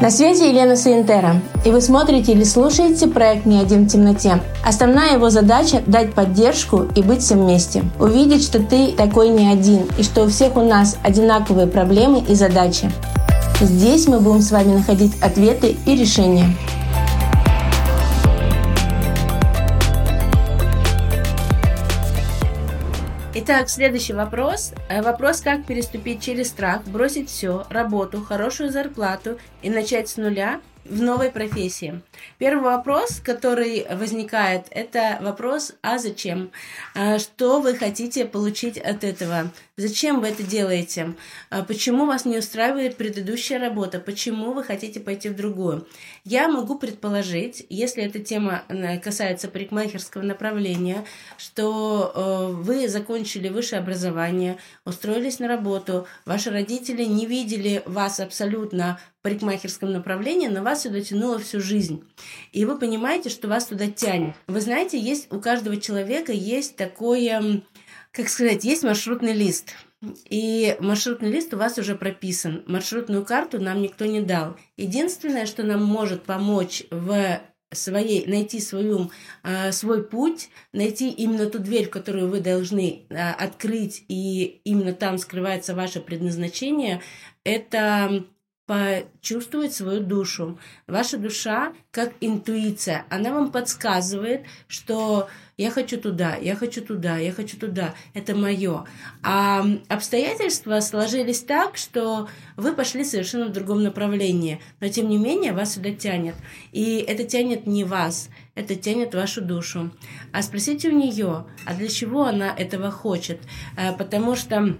На связи Елена Саентера, и вы смотрите или слушаете проект «Не один в темноте». Основная его задача – дать поддержку и быть всем вместе. Увидеть, что ты такой не один, и что у всех у нас одинаковые проблемы и задачи. Здесь мы будем с вами находить ответы и решения. Итак, следующий вопрос. Э, вопрос, как переступить через страх, бросить все, работу, хорошую зарплату и начать с нуля в новой профессии. Первый вопрос, который возникает, это вопрос, а зачем? А что вы хотите получить от этого? Зачем вы это делаете? А почему вас не устраивает предыдущая работа? Почему вы хотите пойти в другую? Я могу предположить, если эта тема э, касается парикмахерского направления, что э, вы закончили высшее образование, устроились на работу, ваши родители не видели вас абсолютно парикмахерском направлении, но вас сюда тянуло всю жизнь. И вы понимаете, что вас туда тянет. Вы знаете, есть у каждого человека есть такое, как сказать, есть маршрутный лист. И маршрутный лист у вас уже прописан. Маршрутную карту нам никто не дал. Единственное, что нам может помочь в своей, найти свою, э, свой путь, найти именно ту дверь, которую вы должны э, открыть, и именно там скрывается ваше предназначение, это почувствовать свою душу. Ваша душа, как интуиция, она вам подсказывает, что я хочу туда, я хочу туда, я хочу туда, это мое. А обстоятельства сложились так, что вы пошли совершенно в другом направлении, но тем не менее вас сюда тянет. И это тянет не вас, это тянет вашу душу. А спросите у нее, а для чего она этого хочет? Э, потому что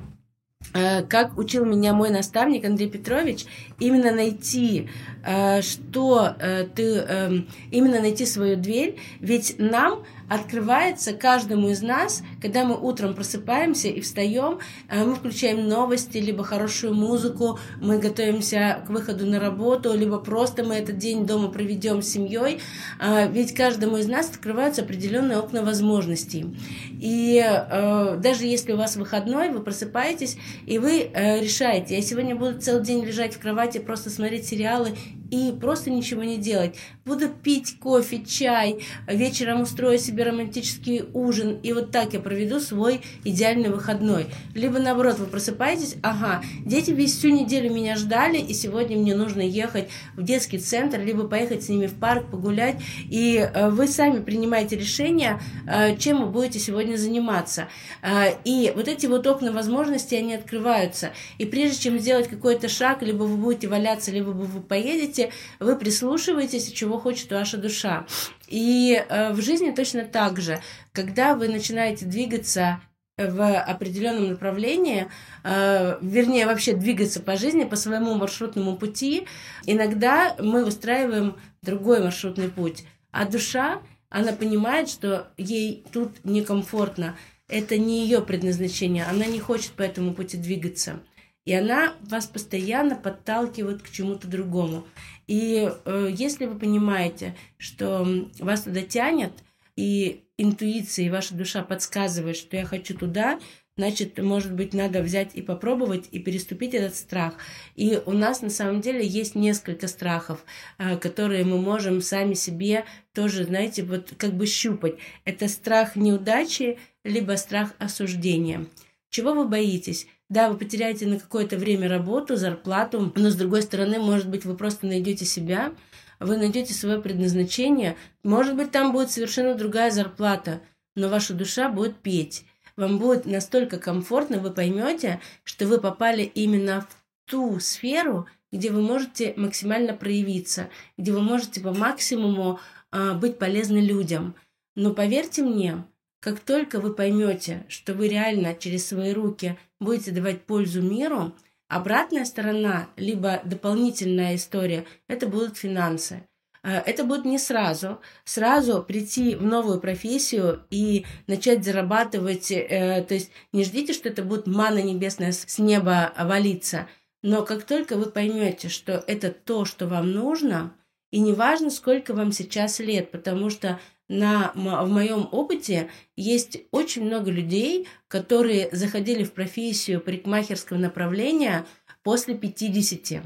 Э, как учил меня мой наставник Андрей Петрович, именно найти, э, что ты, эм, именно найти свою дверь, ведь нам открывается каждому из нас, когда мы утром просыпаемся и встаем, э, мы включаем новости, либо хорошую музыку, мы готовимся к выходу на работу, либо просто мы этот день дома проведем с семьей, э, ведь каждому из нас открываются определенные окна возможностей. И э, даже если у вас выходной, вы просыпаетесь, и вы решаете, я сегодня буду целый день лежать в кровати, просто смотреть сериалы и просто ничего не делать. Буду пить кофе, чай, вечером устрою себе романтический ужин, и вот так я проведу свой идеальный выходной. Либо наоборот, вы просыпаетесь, ага, дети весь всю неделю меня ждали, и сегодня мне нужно ехать в детский центр, либо поехать с ними в парк, погулять, и э, вы сами принимаете решение, э, чем вы будете сегодня заниматься. Э, и вот эти вот окна возможностей, они открываются. И прежде чем сделать какой-то шаг, либо вы будете валяться, либо вы поедете, месте вы прислушиваетесь, чего хочет ваша душа. И э, в жизни точно так же, когда вы начинаете двигаться в определенном направлении, э, вернее, вообще двигаться по жизни, по своему маршрутному пути, иногда мы выстраиваем другой маршрутный путь. А душа, она понимает, что ей тут некомфортно. Это не ее предназначение, она не хочет по этому пути двигаться. И она вас постоянно подталкивает к чему-то другому. И э, если вы понимаете, что вас туда тянет, и интуиция и ваша душа подсказывает, что я хочу туда, значит, может быть, надо взять и попробовать и переступить этот страх. И у нас на самом деле есть несколько страхов, э, которые мы можем сами себе тоже, знаете, вот как бы щупать. Это страх неудачи, либо страх осуждения. Чего вы боитесь? Да, вы потеряете на какое-то время работу, зарплату, но с другой стороны, может быть, вы просто найдете себя, вы найдете свое предназначение. Может быть, там будет совершенно другая зарплата, но ваша душа будет петь. Вам будет настолько комфортно, вы поймете, что вы попали именно в ту сферу, где вы можете максимально проявиться, где вы можете по максимуму э, быть полезны людям. Но поверьте мне, как только вы поймете, что вы реально через свои руки будете давать пользу миру, обратная сторона, либо дополнительная история, это будут финансы. Э, это будет не сразу. Сразу прийти в новую профессию и начать зарабатывать. Э, то есть не ждите, что это будет мана небесная с неба валиться. Но как только вы поймете, что это то, что вам нужно, и неважно, сколько вам сейчас лет, потому что на, в моем опыте есть очень много людей, которые заходили в профессию парикмахерского направления после 50.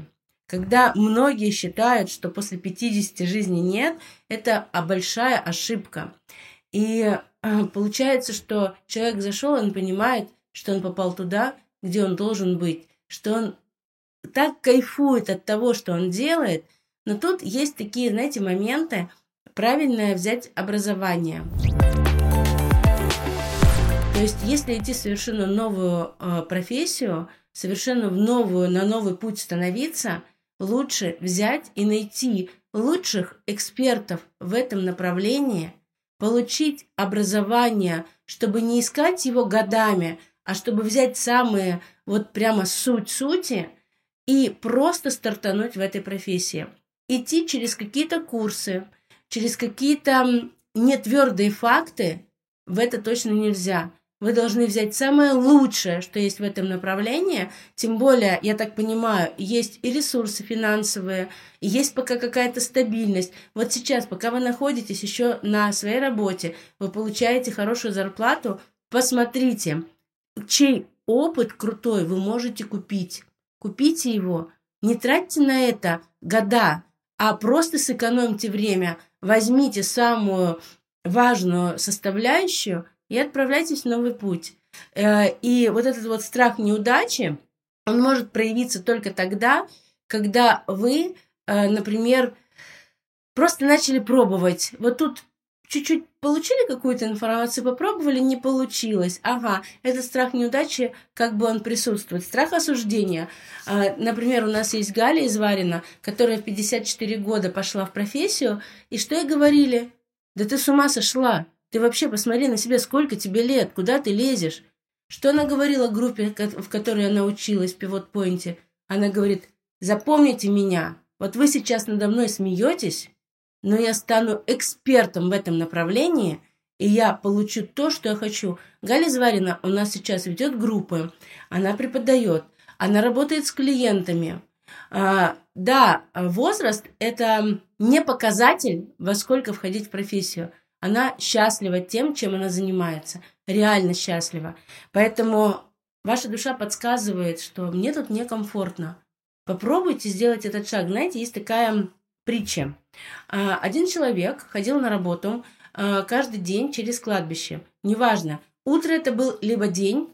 Когда многие считают, что после 50 жизни нет, это большая ошибка. И э, получается, что человек зашел, он понимает, что он попал туда, где он должен быть, что он так кайфует от того, что он делает. Но тут есть такие, знаете, моменты, правильное взять образование. То есть, если идти совершенно новую э, профессию, совершенно в новую, на новый путь становиться, лучше взять и найти лучших экспертов в этом направлении, получить образование, чтобы не искать его годами, а чтобы взять самые вот прямо суть сути и просто стартануть в этой профессии. Идти через какие-то курсы, через какие-то нетвердые факты, в это точно нельзя. Вы должны взять самое лучшее, что есть в этом направлении. Тем более, я так понимаю, есть и ресурсы финансовые, и есть пока какая-то стабильность. Вот сейчас, пока вы находитесь еще на своей работе, вы получаете хорошую зарплату, посмотрите, чей опыт крутой вы можете купить. Купите его. Не тратьте на это года, а просто сэкономьте время. Возьмите самую важную составляющую – и отправляйтесь в новый путь. Э, и вот этот вот страх неудачи, он может проявиться только тогда, когда вы, э, например, просто начали пробовать. Вот тут чуть-чуть получили какую-то информацию, попробовали, не получилось. Ага, этот страх неудачи, как бы он присутствует. Страх осуждения. Э, например, у нас есть Галя из Варина, которая в 54 года пошла в профессию, и что ей говорили? Да ты с ума сошла. Ты вообще посмотри на себя, сколько тебе лет, куда ты лезешь? Что она говорила группе, в которой она училась в пивот-пойнте? Она говорит, запомните меня, вот вы сейчас надо мной смеетесь, но я стану экспертом в этом направлении, и я получу то, что я хочу. Галя Зварина у нас сейчас ведет группы, она преподает, она работает с клиентами. А, да, возраст – это не показатель, во сколько входить в профессию – она счастлива тем, чем она занимается. Реально счастлива. Поэтому ваша душа подсказывает, что мне тут некомфортно. Попробуйте сделать этот шаг. Знаете, есть такая притча. А, один человек ходил на работу а, каждый день через кладбище. Неважно, утро это был либо день,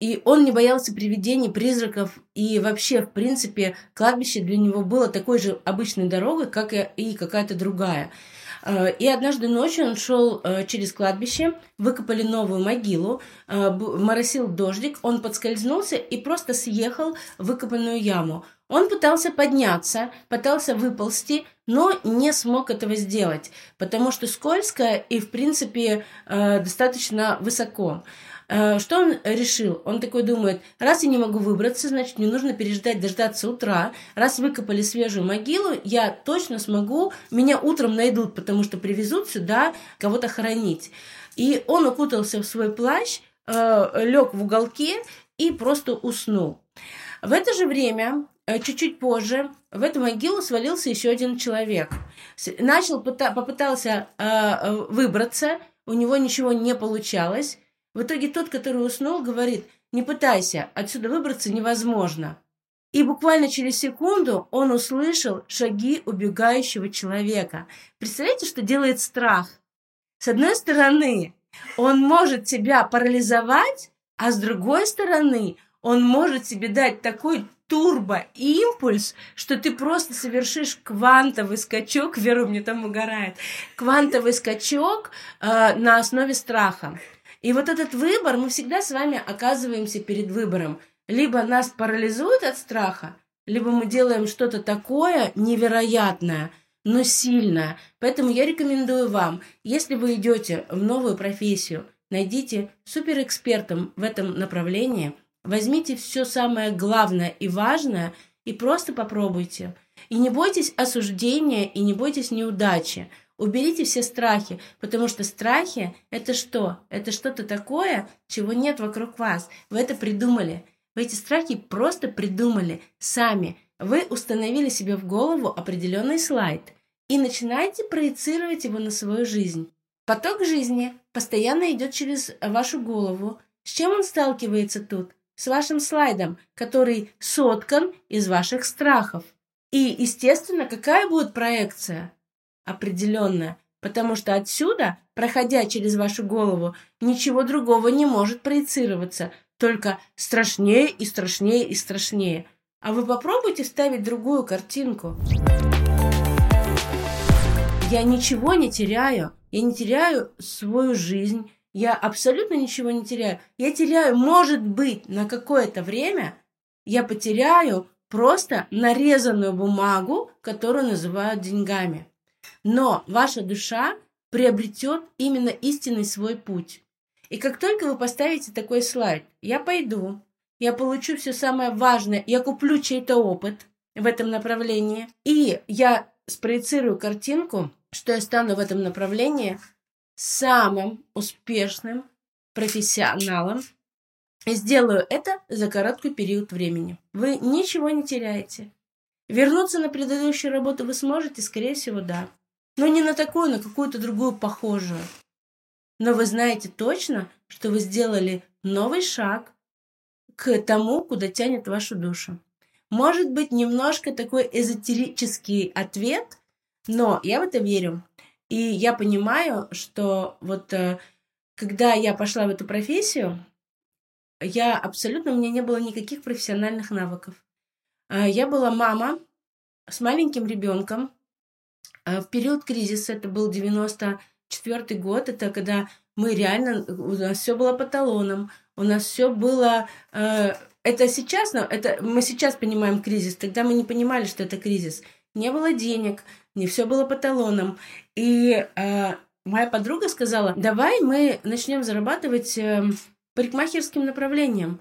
и он не боялся привидений, призраков, и вообще, в принципе, кладбище для него было такой же обычной дорогой, как и какая-то другая. Э, и однажды ночью он шел через кладбище, выкопали новую могилу, моросил дождик, он подскользнулся и просто съехал в выкопанную яму. Он пытался подняться, пытался выползти, но не смог этого сделать, потому что скользко и, в принципе, достаточно высоко. Э, что он решил? Он такой думает, раз я не могу выбраться, значит, мне нужно переждать, дождаться утра. Раз выкопали свежую могилу, я точно смогу, меня утром найдут, потому что привезут сюда кого-то хоронить. И он укутался в свой плащ, э, лег в уголке и просто уснул. В это же время, э, чуть-чуть позже, в эту могилу свалился еще один человек. Начал, попытался выбраться, у него ничего не получалось. В итоге тот, который уснул, говорит, не пытайся, отсюда выбраться невозможно. И буквально через секунду он услышал шаги убегающего человека. Представляете, что делает страх? С одной стороны, он может тебя парализовать, а с другой стороны, он может тебе дать такой турбоимпульс, что ты просто совершишь квантовый скачок, Веру мне там угорает, квантовый скачок э, на основе страха. И вот этот выбор, мы всегда с вами оказываемся перед выбором. Либо нас парализует от страха, либо мы делаем что-то такое невероятное, но сильное. Поэтому я рекомендую вам, если вы идете в новую профессию, найдите суперэкспертом в этом направлении, возьмите все самое главное и важное и просто попробуйте. И не бойтесь осуждения, и не бойтесь неудачи. Уберите все страхи, потому что страхи – это что? Это что-то такое, чего нет вокруг вас. Вы это придумали. Вы эти страхи просто придумали сами. Вы установили себе в голову определенный слайд и начинаете проецировать его на свою жизнь. Поток жизни постоянно идет через вашу голову. С чем он сталкивается тут? С вашим слайдом, который соткан из ваших страхов. И, естественно, какая будет проекция? Определенная. Потому что отсюда, проходя через вашу голову, ничего другого не может проецироваться. Только страшнее и страшнее и страшнее. А вы попробуйте вставить другую картинку. Я ничего не теряю. Я не теряю свою жизнь. Я абсолютно ничего не теряю. Я теряю, может быть, на какое-то время я потеряю просто нарезанную бумагу, которую называют деньгами. Но ваша душа приобретет именно истинный свой путь. И как только вы поставите такой слайд, я пойду, я получу все самое важное, я куплю чей-то опыт в этом направлении, и я спроецирую картинку, что я стану в этом направлении самым успешным профессионалом и сделаю это за короткий период времени. Вы ничего не теряете. Вернуться на предыдущую работу вы сможете, скорее всего, да. Но не на такую, на какую-то другую похожую. Но вы знаете точно, что вы сделали новый шаг к тому, куда тянет вашу душу. Может быть, немножко такой эзотерический ответ, но я в это верю. И я понимаю, что вот э, когда я пошла в эту профессию, я абсолютно, у меня не было никаких профессиональных навыков. А, я была мама с маленьким ребенком. А, в период кризиса, это был 94 год, это когда мы реально, у нас все было по талонам, у нас все было э, это сейчас, но это мы сейчас понимаем кризис, тогда мы не понимали, что это кризис. Не было денег, не все было по талонам. И э, моя подруга сказала, давай мы начнем зарабатывать э, парикмахерским направлением.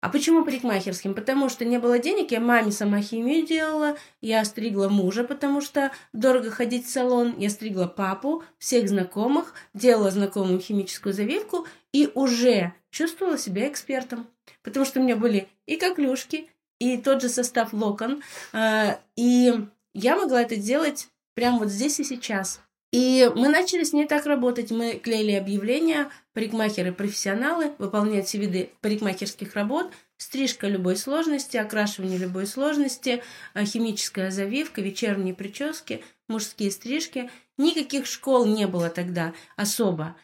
А почему парикмахерским? Потому что не было денег, я маме сама химию делала, я стригла мужа, потому что дорого ходить в салон, я стригла папу, всех знакомых, делала знакомую химическую завивку и уже чувствовала себя экспертом потому что у меня были и коклюшки, и тот же состав локон, а, и я могла это делать прямо вот здесь и сейчас. И мы начали с ней так работать. Мы клеили объявления, парикмахеры-профессионалы выполняют все виды парикмахерских работ, стрижка любой сложности, окрашивание любой сложности, а, химическая завивка, вечерние прически, мужские стрижки. Никаких школ не было тогда особо.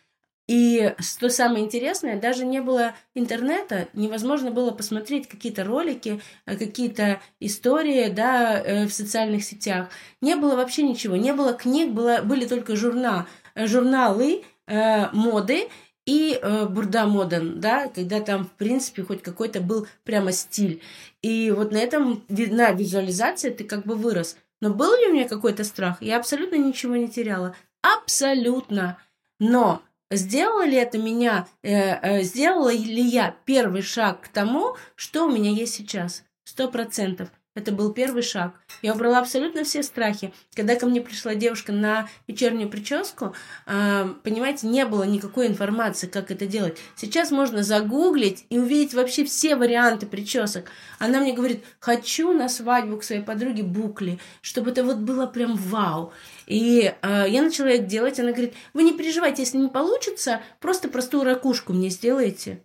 И что самое интересное, даже не было интернета, невозможно было посмотреть какие-то ролики, э, какие-то истории да, э, в социальных сетях. Не было вообще ничего, не было книг, было, были только журнал, э, журналы э, моды и э, Бурда Моден, да, когда там, в принципе, хоть какой-то был прямо стиль. И вот на этом, на визуализации ты как бы вырос. Но был ли у меня какой-то страх? Я абсолютно ничего не теряла. Абсолютно. Но Сделала ли это меня, э, э, сделала ли я первый шаг к тому, что у меня есть сейчас? Сто процентов. Это был первый шаг. Я убрала абсолютно все страхи. Когда ко мне пришла девушка на вечернюю прическу, э, понимаете, не было никакой информации, как это делать. Сейчас можно загуглить и увидеть вообще все варианты причесок. Она мне говорит, хочу на свадьбу к своей подруге букли, чтобы это вот было прям вау. И э, я начала это делать. Она говорит, вы не переживайте, если не получится, просто простую ракушку мне сделайте.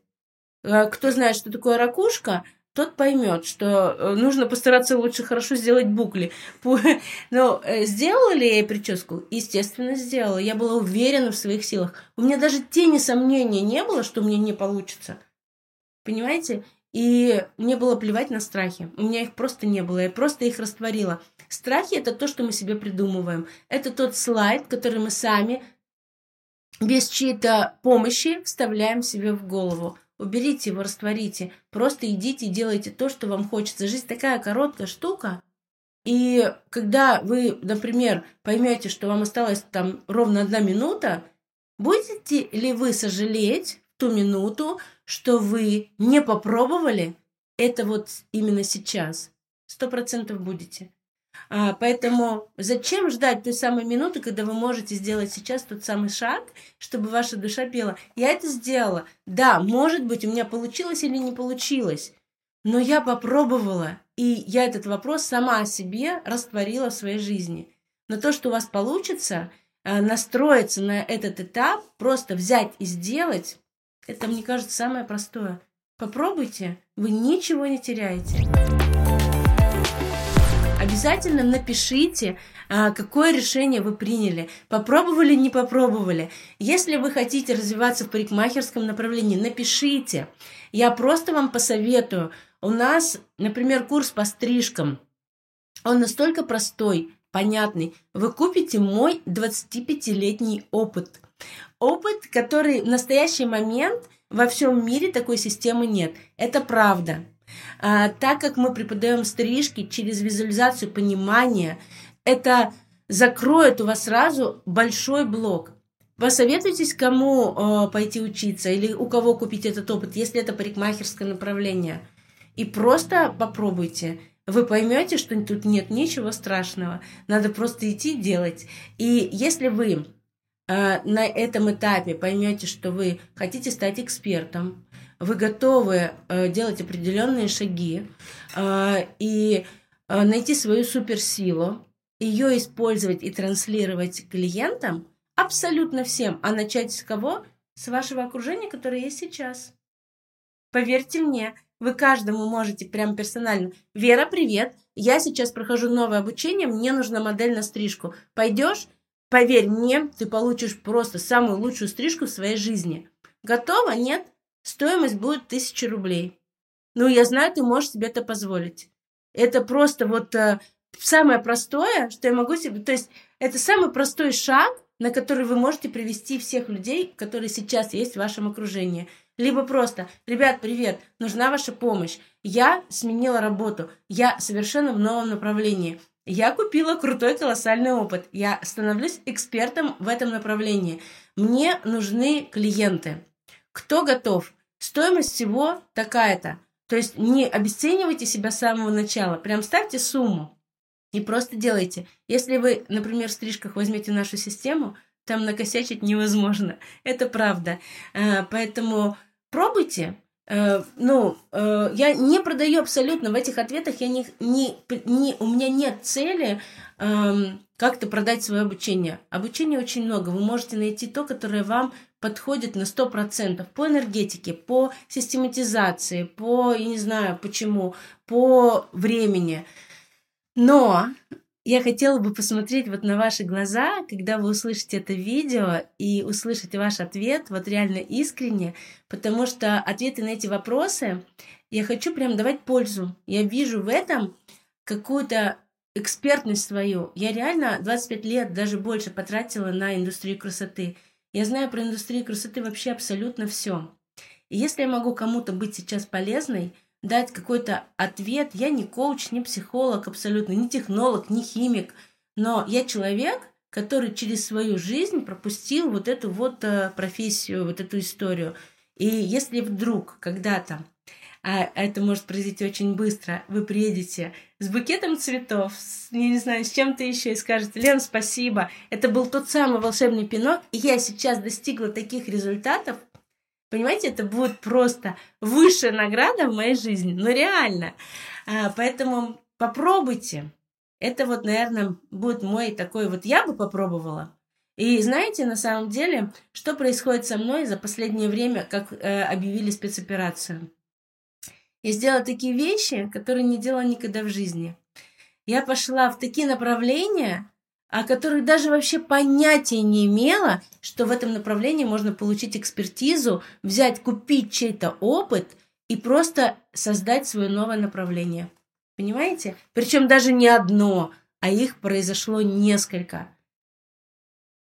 Э, кто знает, что такое ракушка, тот поймет, что э, нужно постараться лучше хорошо сделать букли. Но э, сделала ли я прическу? Естественно, сделала. Я была уверена в своих силах. У меня даже тени сомнения не было, что мне не получится. Понимаете? И мне было плевать на страхи. У меня их просто не было. Я просто их растворила. Страхи – это то, что мы себе придумываем. Это тот слайд, который мы сами без чьей-то помощи вставляем себе в голову. Уберите его, растворите. Просто идите и делайте то, что вам хочется. Жизнь такая короткая штука. И когда вы, например, поймете, что вам осталось там ровно одна минута, будете ли вы сожалеть в ту минуту, что вы не попробовали это вот именно сейчас? Сто процентов будете. А, поэтому зачем ждать той самой минуты, когда вы можете сделать сейчас тот самый шаг, чтобы ваша душа пела? Я это сделала. Да, может быть, у меня получилось или не получилось, но я попробовала, и я этот вопрос сама себе растворила в своей жизни. Но то, что у вас получится, э, настроиться на этот этап, просто взять и сделать, это, мне кажется, самое простое. Попробуйте, вы ничего не теряете. Обязательно напишите, а, какое решение вы приняли. Попробовали, не попробовали. Если вы хотите развиваться в парикмахерском направлении, напишите. Я просто вам посоветую. У нас, например, курс по стрижкам. Он настолько простой, понятный. Вы купите мой 25-летний опыт. Опыт, который в настоящий момент во всем мире такой системы нет. Это правда. А, так как мы преподаем стрижки через визуализацию понимания, это закроет у вас сразу большой блок. Посоветуйтесь, кому э, пойти учиться или у кого купить этот опыт, если это парикмахерское направление. И просто попробуйте. Вы поймете, что тут нет ничего страшного. Надо просто идти делать. И если вы э, на этом этапе поймете, что вы хотите стать экспертом, вы готовы э, делать определенные шаги э, и э, найти свою суперсилу, ее использовать и транслировать клиентам, абсолютно всем, а начать с кого? С вашего окружения, которое есть сейчас. Поверьте мне, вы каждому можете прям персонально. Вера, привет, я сейчас прохожу новое обучение, мне нужна модель на стрижку. Пойдешь? Поверь мне, ты получишь просто самую лучшую стрижку в своей жизни. Готово? Нет? Стоимость будет тысяча рублей. Ну, я знаю, ты можешь себе это позволить. Это просто вот э, самое простое, что я могу себе... То есть это самый простой шаг, на который вы можете привести всех людей, которые сейчас есть в вашем окружении. Либо просто, ребят, привет, нужна ваша помощь. Я сменила работу, я совершенно в новом направлении. Я купила крутой колоссальный опыт. Я становлюсь экспертом в этом направлении. Мне нужны клиенты. Кто готов? Стоимость всего такая-то. То есть не обесценивайте себя с самого начала. Прям ставьте сумму и просто делайте. Если вы, например, в стрижках возьмете нашу систему, там накосячить невозможно. Это правда. Э, поэтому пробуйте. Э, ну, э, я не продаю абсолютно в этих ответах, я не, не, не, у меня нет цели эм, как-то продать свое обучение. Обучения очень много. Вы можете найти то, которое вам подходит на 100% по энергетике, по систематизации, по, я не знаю почему, по времени. Но я хотела бы посмотреть вот на ваши глаза, когда вы услышите это видео и услышите ваш ответ, вот реально искренне, потому что ответы на эти вопросы я хочу прям давать пользу. Я вижу в этом какую-то экспертность свою. Я реально 25 лет, даже больше потратила на индустрию красоты – я знаю про индустрию красоты вообще абсолютно все. И если я могу кому-то быть сейчас полезной, дать какой-то ответ, я не коуч, не психолог абсолютно, не технолог, не химик, но я человек, который через свою жизнь пропустил вот эту вот э, профессию, вот эту историю. И если вдруг когда-то а это может произойти очень быстро. Вы приедете с букетом цветов, с, не знаю, с чем-то еще и скажете, Лен, спасибо, это был тот самый волшебный пинок, и я сейчас достигла таких результатов, Понимаете, это будет просто высшая награда в моей жизни. Ну, реально. А, поэтому попробуйте. Это вот, наверное, будет мой такой вот... Я бы попробовала. И знаете, на самом деле, что происходит со мной за последнее время, как э, объявили спецоперацию? Я сделала такие вещи, которые не делала никогда в жизни. Я пошла в такие направления, о которых даже вообще понятия не имела, что в этом направлении можно получить экспертизу, взять, купить чей-то опыт и просто создать свое новое направление. Понимаете? Причем даже не одно, а их произошло несколько.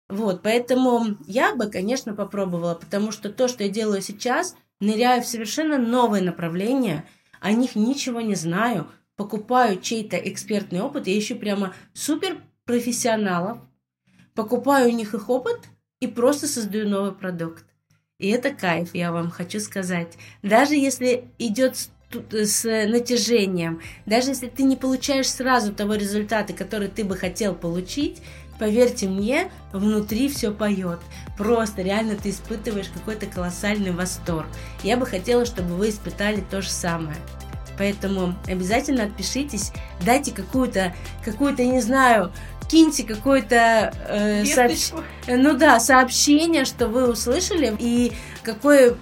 Вот, поэтому я бы, конечно, попробовала, потому что то, что я делаю сейчас – ныряю в совершенно новые направления, о них ничего не знаю, покупаю чей-то экспертный опыт, я ищу прямо супер профессионалов, покупаю у них их опыт и просто создаю новый продукт. И это кайф, я вам хочу сказать. Даже если идет с натяжением, даже если ты не получаешь сразу того результата, который ты бы хотел получить, Поверьте мне, внутри все поет. Просто реально ты испытываешь какой-то колоссальный восторг. Я бы хотела, чтобы вы испытали то же самое. Поэтому обязательно отпишитесь, дайте какую-то, какую-то, не знаю, киньте какое-то э, сообщ... ну да, сообщение, что вы услышали и какое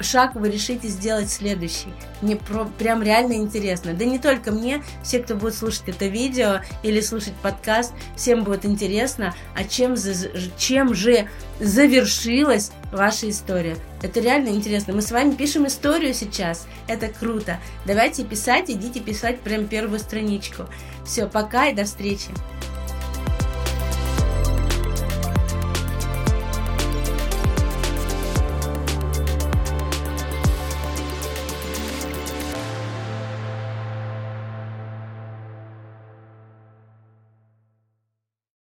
шаг вы решите сделать следующий? Мне про, прям реально интересно. Да не только мне, все, кто будет слушать это видео или слушать подкаст, всем будет интересно, а чем, чем же завершилась ваша история. Это реально интересно. Мы с вами пишем историю сейчас. Это круто. Давайте писать, идите писать прям первую страничку. Все, пока и до встречи.